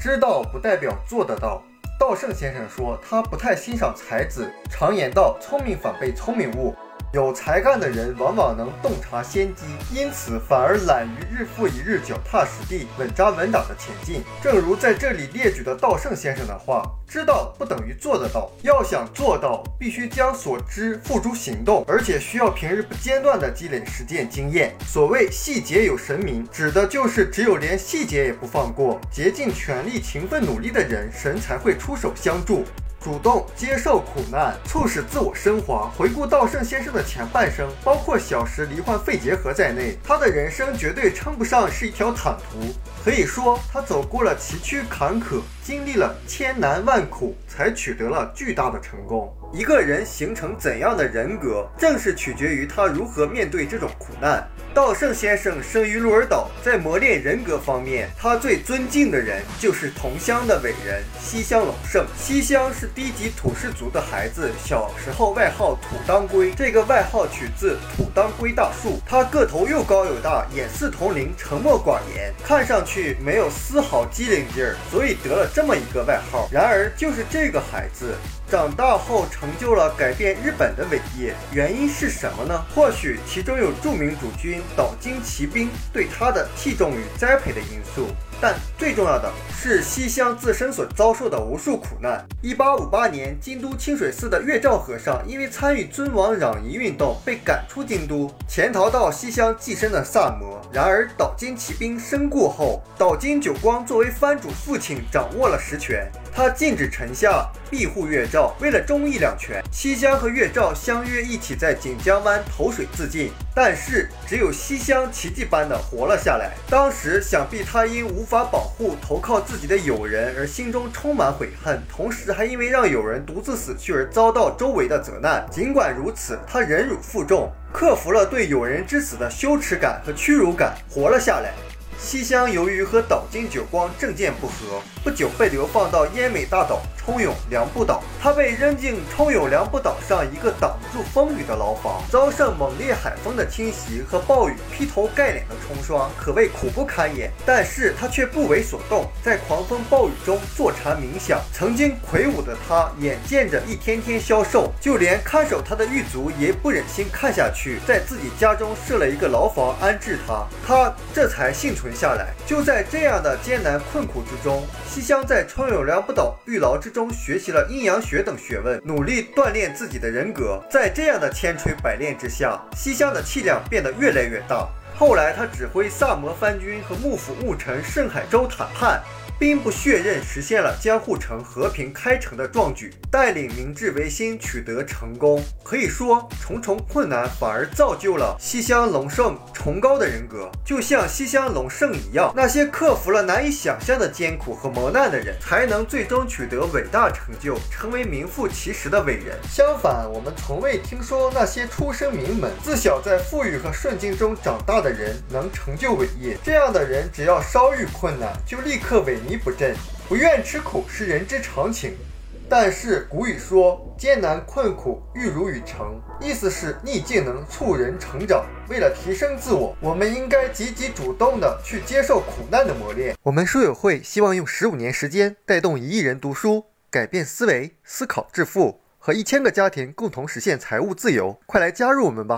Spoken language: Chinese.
知道不代表做得到。稻盛先生说，他不太欣赏才子，常言道，聪明反被聪明误。有才干的人往往能洞察先机，因此反而懒于日复一日脚踏实地、稳扎稳打的前进。正如在这里列举的稻盛先生的话：“知道不等于做得到，要想做到，必须将所知付诸行动，而且需要平日不间断地积累实践经验。”所谓“细节有神明”，指的就是只有连细节也不放过、竭尽全力、勤奋努力的人，神才会出手相助。主动接受苦难，促使自我升华。回顾稻盛先生的前半生，包括小时罹患肺结核在内，他的人生绝对称不上是一条坦途。可以说，他走过了崎岖坎坷，经历了千难万苦，才取得了巨大的成功。一个人形成怎样的人格，正是取决于他如何面对这种苦难。稻盛先生生于鹿儿岛，在磨练人格方面，他最尊敬的人就是同乡的伟人西乡隆盛。西乡是低级土氏族的孩子，小时候外号土当归，这个外号取自土当归大树。他个头又高又大，眼似铜铃，沉默寡言，看上去没有丝毫机灵劲儿，所以得了这么一个外号。然而，就是这个孩子。长大后成就了改变日本的伟业，原因是什么呢？或许其中有著名主君岛津骑兵对他的器重与栽培的因素。但最重要的是西乡自身所遭受的无数苦难。一八五八年，京都清水寺的月照和尚因为参与尊王攘夷运动被赶出京都，潜逃到西乡寄生的萨摩。然而岛津骑兵身故后，岛津久光作为藩主父亲掌握了实权，他禁止臣下庇护月照。为了忠义两全，西乡和月照相约一起在锦江湾投水自尽。但是只有西乡奇迹般的活了下来。当时想必他因无法保护投靠自己的友人而心中充满悔恨，同时还因为让友人独自死去而遭到周围的责难。尽管如此，他忍辱负重，克服了对友人之死的羞耻感和屈辱感，活了下来。西乡由于和岛津久光政见不合，不久被流放到奄美大岛。冲永良部岛，他被扔进冲永良部岛上一个挡不住风雨的牢房，遭受猛烈海风的侵袭和暴雨劈头盖脸的冲刷，可谓苦不堪言。但是他却不为所动，在狂风暴雨中坐禅冥想。曾经魁梧的他，眼见着一天天消瘦，就连看守他的狱卒也不忍心看下去，在自己家中设了一个牢房安置他，他这才幸存下来。就在这样的艰难困苦之中，西乡在冲永良部岛狱牢之中。中学习了阴阳学等学问，努力锻炼自己的人格。在这样的千锤百炼之下，西夏的气量变得越来越大。后来，他指挥萨摩藩军和幕府幕臣盛海舟谈判。兵不血刃，实现了江户城和平开城的壮举，带领明治维新取得成功。可以说，重重困难反而造就了西乡隆盛崇高的人格。就像西乡隆盛一样，那些克服了难以想象的艰苦和磨难的人，才能最终取得伟大成就，成为名副其实的伟人。相反，我们从未听说那些出身名门、自小在富裕和顺境中长大的人能成就伟业。这样的人，只要稍遇困难，就立刻萎。迷不振，不愿吃苦是人之常情。但是古语说：“艰难困苦，玉汝于成。”意思是逆境能促人成长。为了提升自我，我们应该积极主动的去接受苦难的磨练。我们书友会希望用十五年时间带动一亿人读书，改变思维，思考致富，和一千个家庭共同实现财务自由。快来加入我们吧！